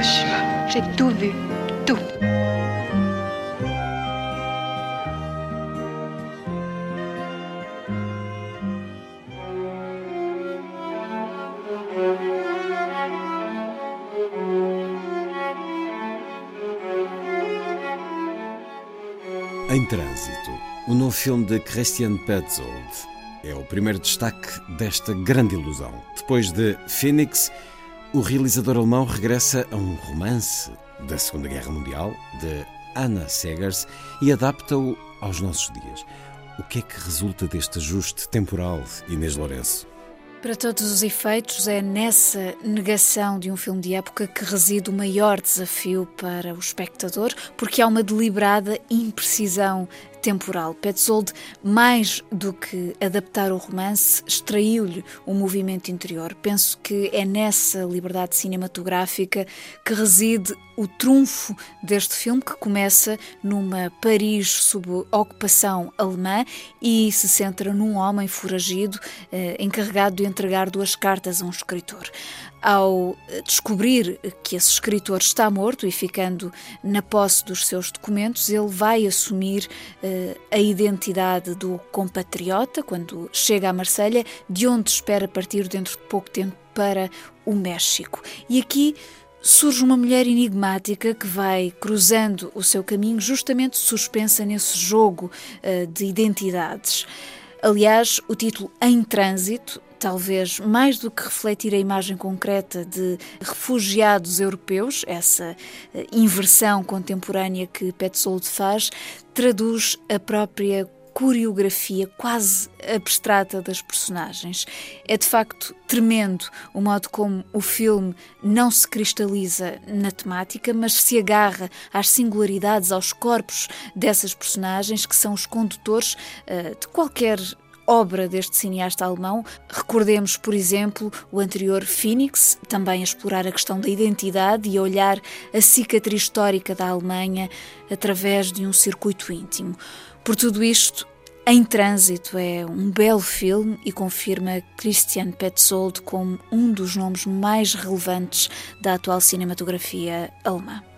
Hiroshima. J'ai tout vu. Tout. Em Trânsito, o novo filme de Christian Petzold é o primeiro destaque desta grande ilusão. Depois de Phoenix, o realizador alemão regressa a um romance da Segunda Guerra Mundial de Anna Segers e adapta-o aos nossos dias. O que é que resulta deste ajuste temporal, Inês Lourenço? Para todos os efeitos, é nessa negação de um filme de época que reside o maior desafio para o espectador, porque há uma deliberada imprecisão temporal. Petzold, mais do que adaptar o romance, extraiu-lhe o movimento interior. Penso que é nessa liberdade cinematográfica que reside o trunfo deste filme, que começa numa Paris sob ocupação alemã e se centra num homem foragido eh, encarregado de entregar duas cartas a um escritor. Ao descobrir que esse escritor está morto e ficando na posse dos seus documentos, ele vai assumir eh, a identidade do compatriota quando chega a Marselha, de onde espera partir dentro de pouco tempo para o México. E aqui surge uma mulher enigmática que vai cruzando o seu caminho, justamente suspensa nesse jogo uh, de identidades. Aliás, o título Em Trânsito talvez mais do que refletir a imagem concreta de refugiados europeus, essa eh, inversão contemporânea que Petzold faz, traduz a própria coreografia quase abstrata das personagens. É de facto tremendo o modo como o filme não se cristaliza na temática, mas se agarra às singularidades, aos corpos dessas personagens que são os condutores uh, de qualquer obra deste cineasta alemão. Recordemos, por exemplo, o anterior Phoenix, também a explorar a questão da identidade e a olhar a cicatriz histórica da Alemanha através de um circuito íntimo. Por tudo isto, Em Trânsito é um belo filme e confirma Christian Petzold como um dos nomes mais relevantes da atual cinematografia alemã.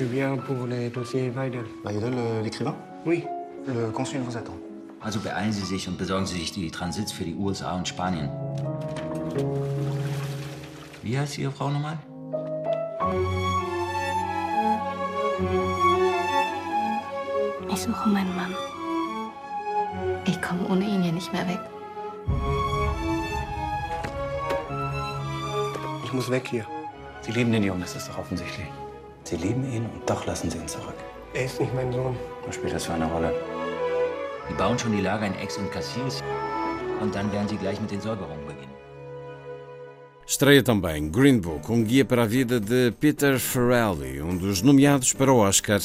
Je viens pour les dossiers Weidel. Weidel, euh, l'écrivain Oui. Le consul vous attend. Also beeilen Sie sich und besorgen Sie sich die Transits für die USA und Spanien. Wie heißt Ihre Frau nochmal? Ich suche meinen Mann. Ich komme ohne ihn hier nicht mehr weg. Ich muss weg hier. Sie lieben den Jungen, das ist doch offensichtlich. Sie lieben ihn und doch lassen Sie ihn zurück. Er ist nicht mein Sohn. Was spielt das für eine Rolle? Die bauen schon die Lager in Aix und Cassis. Und dann werden sie gleich mit den Säuberungen beginnen. Estreia também Green Book, um guia para a vida de Peter Farrelly, um dos nomeados para o Oscar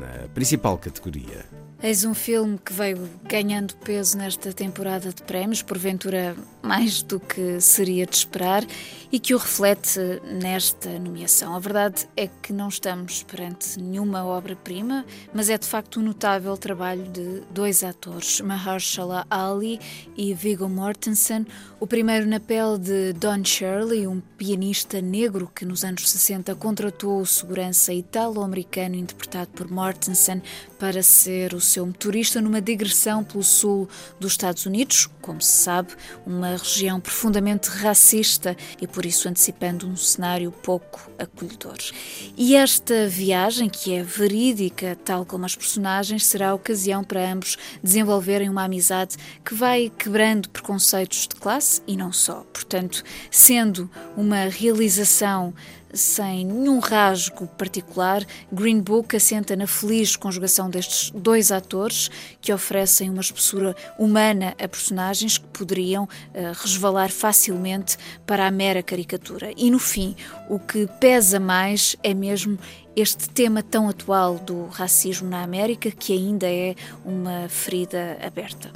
na principal categoria. Eis um filme que veio ganhando peso nesta temporada de prémios, porventura mais do que seria de esperar, e que o reflete nesta nomeação. A verdade é que não estamos perante nenhuma obra-prima, mas é de facto um notável trabalho de dois atores, Mahershala Ali e Viggo Mortensen, o primeiro na pele de Don Shirley, um pianista negro que nos anos 60 contratou o segurança italo-americano interpretado por Mortensen para ser o seu motorista numa digressão pelo sul dos Estados Unidos, como se sabe, uma região profundamente racista e por isso antecipando um cenário pouco acolhedor. E esta viagem, que é verídica, tal como as personagens, será a ocasião para ambos desenvolverem uma amizade que vai quebrando preconceitos de classe e não só. Portanto, sendo uma realização sem nenhum rasgo particular, Green Book assenta na feliz conjugação destes dois atores que oferecem uma espessura humana a personagens que poderiam uh, resvalar facilmente para a mera caricatura. E no fim, o que pesa mais é mesmo este tema tão atual do racismo na América, que ainda é uma ferida aberta.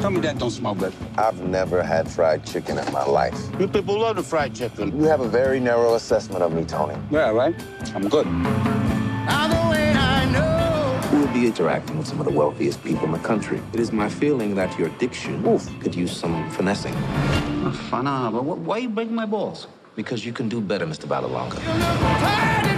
Tell me that don't smell good. I've never had fried chicken in my life. You people love the fried chicken. You have a very narrow assessment of me, Tony. Yeah, right? I'm good. You will be interacting with some of the wealthiest people in the country. It is my feeling that your diction oof, could use some finessing. Fana, but why are you breaking my balls? Because you can do better, Mr. Balalonga.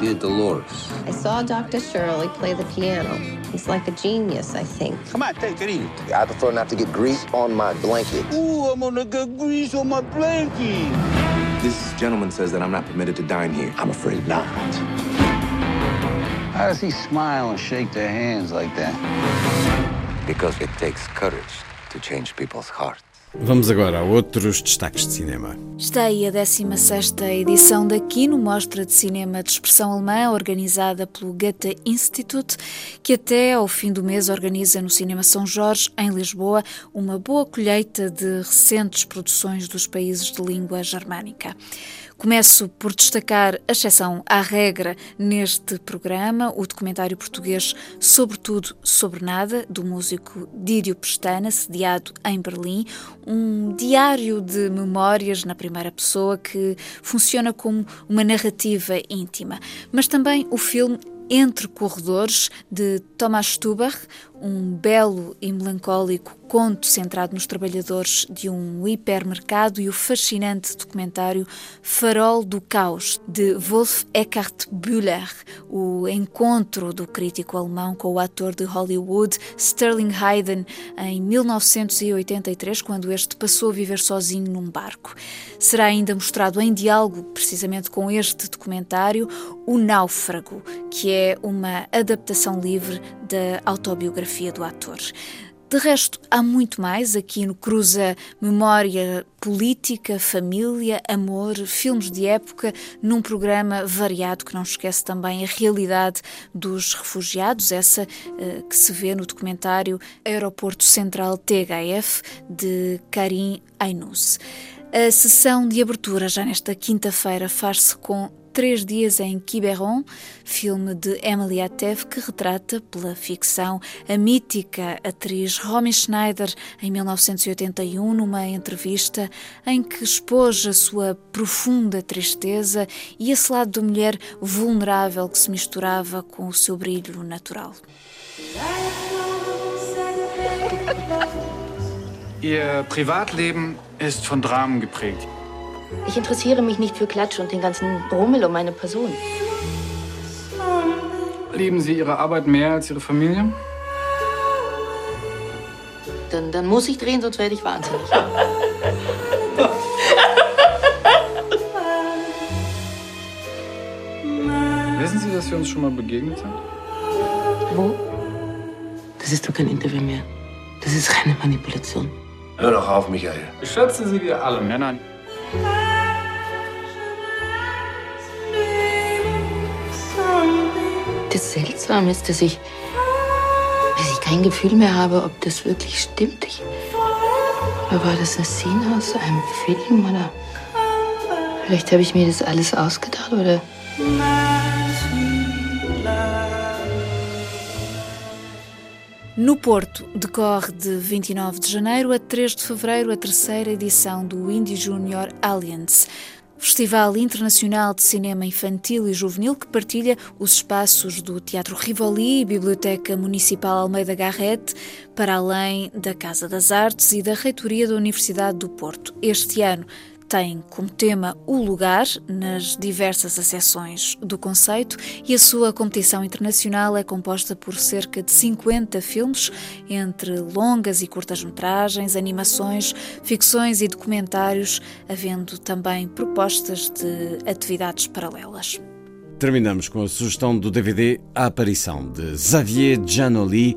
Dear Dolores. I saw Dr. Shirley play the piano. He's like a genius, I think. Come on, take it easy. I prefer not to get grease on my blanket. Ooh, I'm gonna get grease on my blanket. This gentleman says that I'm not permitted to dine here. I'm afraid not. How does he smile and shake their hands like that? Because it takes courage to change people's hearts. Vamos agora a outros destaques de cinema. Está aí a 16 edição da Kino, mostra de cinema de expressão alemã, organizada pelo Goethe Institute, que até ao fim do mês organiza no Cinema São Jorge, em Lisboa, uma boa colheita de recentes produções dos países de língua germânica. Começo por destacar a exceção à regra neste programa, o documentário português Sobretudo Sobre Nada, do músico Dídio Pestana, sediado em Berlim, um diário de memórias na primeira pessoa que funciona como uma narrativa íntima, mas também o filme entre Corredores, de Thomas Stubach, um belo e melancólico conto centrado nos trabalhadores de um hipermercado e o fascinante documentário Farol do Caos, de Wolf Eckhart Bühler, o encontro do crítico alemão com o ator de Hollywood Sterling Hayden em 1983, quando este passou a viver sozinho num barco. Será ainda mostrado em diálogo, precisamente com este documentário, O Náufrago, que é uma adaptação livre da autobiografia do ator. De resto, há muito mais. Aqui no Cruza memória política, família, amor, filmes de época, num programa variado que não esquece também a realidade dos refugiados, essa uh, que se vê no documentário Aeroporto Central THF de Karim Ainous. A sessão de abertura, já nesta quinta-feira, faz-se com Três Dias em Quiberon, filme de Emily Attev que retrata, pela ficção, a mítica atriz Romy Schneider em 1981, numa entrevista em que expôs a sua profunda tristeza e esse lado da mulher vulnerável que se misturava com o seu brilho natural. Ihr Privatleben ist von Dramen geprägt. Ich interessiere mich nicht für Klatsch und den ganzen Brummel um meine Person. Lieben Sie Ihre Arbeit mehr als Ihre Familie? Dann, dann muss ich drehen, sonst werde ich wahnsinnig. Wissen Sie, dass wir uns schon mal begegnet sind? Wo? Das ist doch kein Interview mehr. Das ist reine Manipulation. Hör doch auf, Michael. Ich schätze Sie wie alle Männer. Das Seltsame ist, dass ich, dass ich kein Gefühl mehr habe, ob das wirklich stimmt. Ich, war das eine Szene aus einem Film oder vielleicht habe ich mir das alles ausgedacht oder No Porto, decorre de 29 de janeiro a 3 de fevereiro a terceira edição do Indie Junior Alliance. Festival Internacional de Cinema Infantil e Juvenil que partilha os espaços do Teatro Rivoli e Biblioteca Municipal Almeida Garrett, para além da Casa das Artes e da Reitoria da Universidade do Porto. Este ano tem como tema o lugar nas diversas acessões do conceito e a sua competição internacional é composta por cerca de 50 filmes, entre longas e curtas-metragens, animações, ficções e documentários, havendo também propostas de atividades paralelas. Terminamos com a sugestão do DVD A Aparição, de Xavier Giannoli,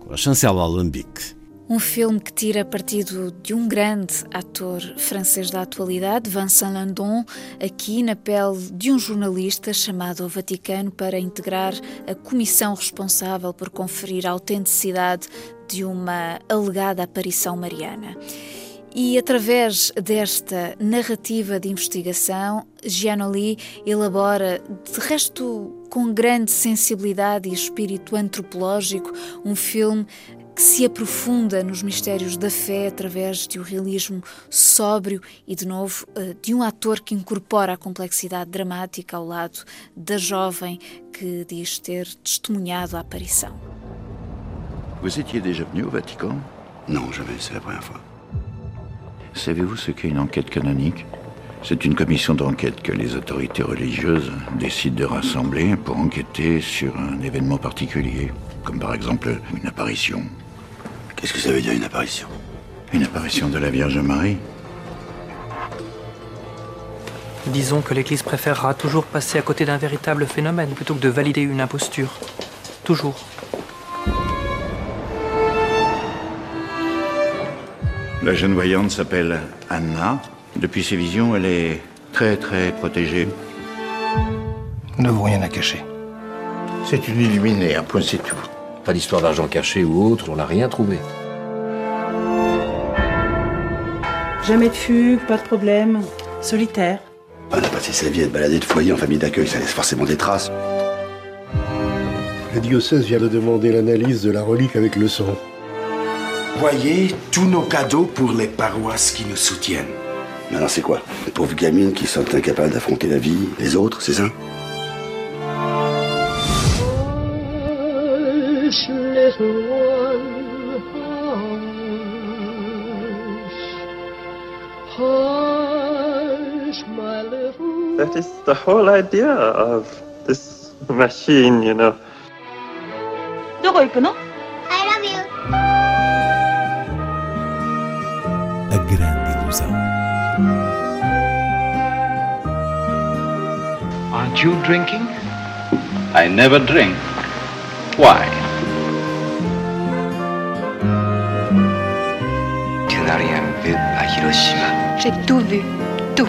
com a chancela Alambique. Um filme que tira partido de um grande ator francês da atualidade, Vincent Landon, aqui na pele de um jornalista chamado ao Vaticano para integrar a comissão responsável por conferir a autenticidade de uma alegada aparição mariana. E através desta narrativa de investigação, Gianoli elabora, de resto com grande sensibilidade e espírito antropológico, um filme que se aprofunda nos mistérios da fé através de um realismo sóbrio e, de novo, eh, de um ator que incorpora a complexidade dramática ao lado da jovem que diz ter testemunhado a aparição. Vous étiez déjà venu au Vatican Non, jamais, c'est la première fois. Savez-vous ce qu'est une enquête canonique C'est une commission d'enquête que les autorités religieuses décident de rassembler pour enquêter sur un événement particulier, comme par exemple une apparition. Qu'est-ce que ça veut dire une apparition? Une apparition de la Vierge Marie Disons que l'Église préférera toujours passer à côté d'un véritable phénomène plutôt que de valider une imposture. Toujours. La jeune voyante s'appelle Anna. Depuis ses visions, elle est très très protégée. Nous n'avons rien à cacher. C'est une illuminée, un point c'est tout. Pas d'histoire d'argent caché ou autre, on n'a rien trouvé. Jamais de fugue, pas de problème. Solitaire. Elle a passé sa vie à être baladée de foyer en famille d'accueil, ça laisse forcément des traces. Le diocèse vient de demander l'analyse de la relique avec le sang. Voyez tous nos cadeaux pour les paroisses qui nous soutiennent. Maintenant, c'est quoi? Les pauvres gamines qui sont incapables d'affronter la vie, les autres, c'est ça? That is the whole idea of this machine, you know. どこ行くの I love you. A grande ilusão. Aren't you drinking? I never drink. Why? J'ai tout vu. Tout.